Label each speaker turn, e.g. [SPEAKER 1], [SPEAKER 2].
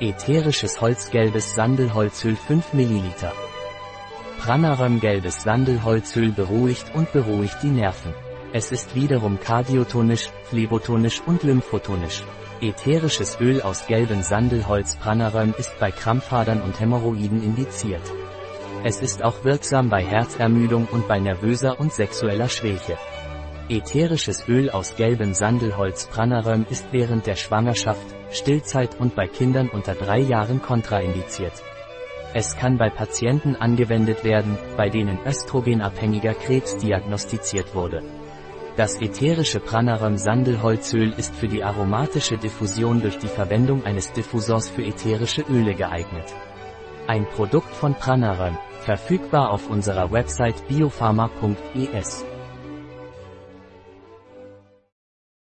[SPEAKER 1] Ätherisches Holzgelbes Sandelholzöl 5 ml. Pranaröm gelbes Sandelholzöl beruhigt und beruhigt die Nerven. Es ist wiederum kardiotonisch, phlebotonisch und lymphotonisch. Ätherisches Öl aus gelbem Sandelholz Pranaröm ist bei Krampfadern und Hämorrhoiden indiziert. Es ist auch wirksam bei Herzermüdung und bei nervöser und sexueller Schwäche. Ätherisches Öl aus gelbem Sandelholz Pranaröm ist während der Schwangerschaft, Stillzeit und bei Kindern unter drei Jahren kontraindiziert. Es kann bei Patienten angewendet werden, bei denen östrogenabhängiger Krebs diagnostiziert wurde. Das ätherische Pranaröm Sandelholzöl ist für die aromatische Diffusion durch die Verwendung eines Diffusors für ätherische Öle geeignet. Ein Produkt von Pranaröm, verfügbar auf unserer Website biopharma.es.